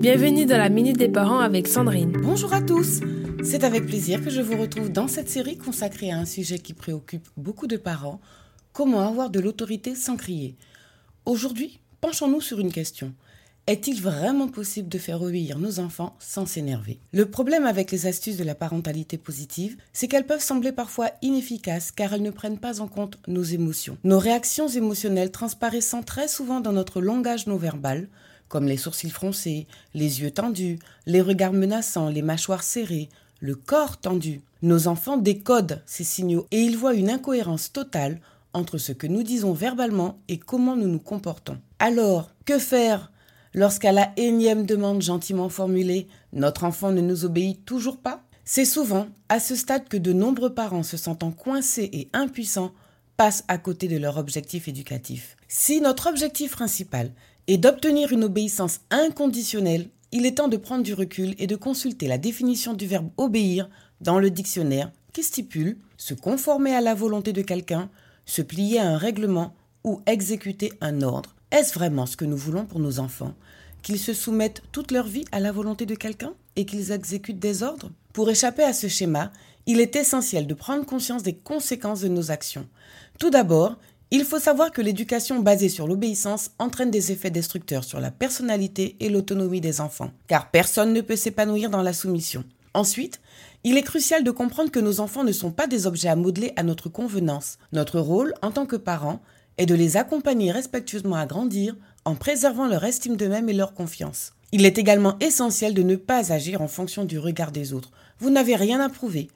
Bienvenue dans la Minute des Parents avec Sandrine. Bonjour à tous C'est avec plaisir que je vous retrouve dans cette série consacrée à un sujet qui préoccupe beaucoup de parents, comment avoir de l'autorité sans crier. Aujourd'hui, penchons-nous sur une question. Est-il vraiment possible de faire obéir nos enfants sans s'énerver? Le problème avec les astuces de la parentalité positive, c'est qu'elles peuvent sembler parfois inefficaces car elles ne prennent pas en compte nos émotions. Nos réactions émotionnelles transparaissant très souvent dans notre langage non verbal, comme les sourcils froncés, les yeux tendus, les regards menaçants, les mâchoires serrées, le corps tendu. Nos enfants décodent ces signaux et ils voient une incohérence totale entre ce que nous disons verbalement et comment nous nous comportons. Alors, que faire lorsqu'à la énième demande gentiment formulée, notre enfant ne nous obéit toujours pas? C'est souvent à ce stade que de nombreux parents se sentant coincés et impuissants passent à côté de leur objectif éducatif. Si notre objectif principal est d'obtenir une obéissance inconditionnelle, il est temps de prendre du recul et de consulter la définition du verbe obéir dans le dictionnaire qui stipule se conformer à la volonté de quelqu'un, se plier à un règlement ou exécuter un ordre. Est-ce vraiment ce que nous voulons pour nos enfants? Qu'ils se soumettent toute leur vie à la volonté de quelqu'un et qu'ils exécutent des ordres? Pour échapper à ce schéma, il est essentiel de prendre conscience des conséquences de nos actions. Tout d'abord, il faut savoir que l'éducation basée sur l'obéissance entraîne des effets destructeurs sur la personnalité et l'autonomie des enfants, car personne ne peut s'épanouir dans la soumission. Ensuite, il est crucial de comprendre que nos enfants ne sont pas des objets à modeler à notre convenance. Notre rôle, en tant que parents, est de les accompagner respectueusement à grandir en préservant leur estime d'eux-mêmes et leur confiance. Il est également essentiel de ne pas agir en fonction du regard des autres. Vous n'avez rien à prouver.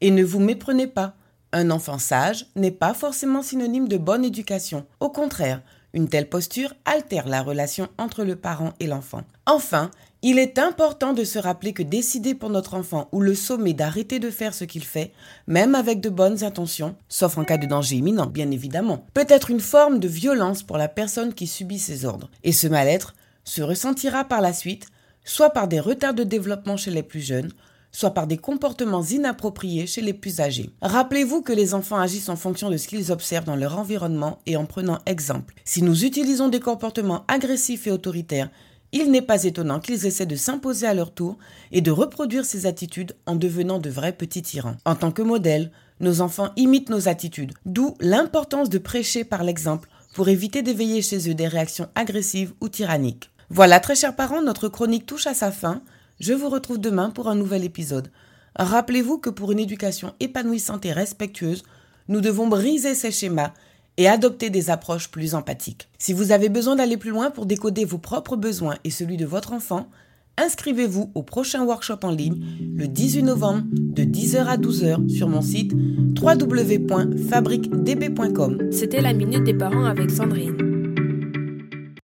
Et ne vous méprenez pas. Un enfant sage n'est pas forcément synonyme de bonne éducation. Au contraire, une telle posture altère la relation entre le parent et l'enfant. Enfin, il est important de se rappeler que décider pour notre enfant ou le sommet d'arrêter de faire ce qu'il fait, même avec de bonnes intentions, sauf en cas de danger imminent bien évidemment, peut être une forme de violence pour la personne qui subit ses ordres. Et ce mal-être se ressentira par la suite, soit par des retards de développement chez les plus jeunes, soit par des comportements inappropriés chez les plus âgés. Rappelez-vous que les enfants agissent en fonction de ce qu'ils observent dans leur environnement et en prenant exemple. Si nous utilisons des comportements agressifs et autoritaires, il n'est pas étonnant qu'ils essaient de s'imposer à leur tour et de reproduire ces attitudes en devenant de vrais petits tyrans. En tant que modèle, nos enfants imitent nos attitudes, d'où l'importance de prêcher par l'exemple pour éviter d'éveiller chez eux des réactions agressives ou tyranniques. Voilà, très chers parents, notre chronique touche à sa fin. Je vous retrouve demain pour un nouvel épisode. Rappelez-vous que pour une éducation épanouissante et respectueuse, nous devons briser ces schémas et adopter des approches plus empathiques. Si vous avez besoin d'aller plus loin pour décoder vos propres besoins et celui de votre enfant, inscrivez-vous au prochain workshop en ligne le 18 novembre de 10h à 12h sur mon site www.fabriquedb.com. C'était la Minute des Parents avec Sandrine.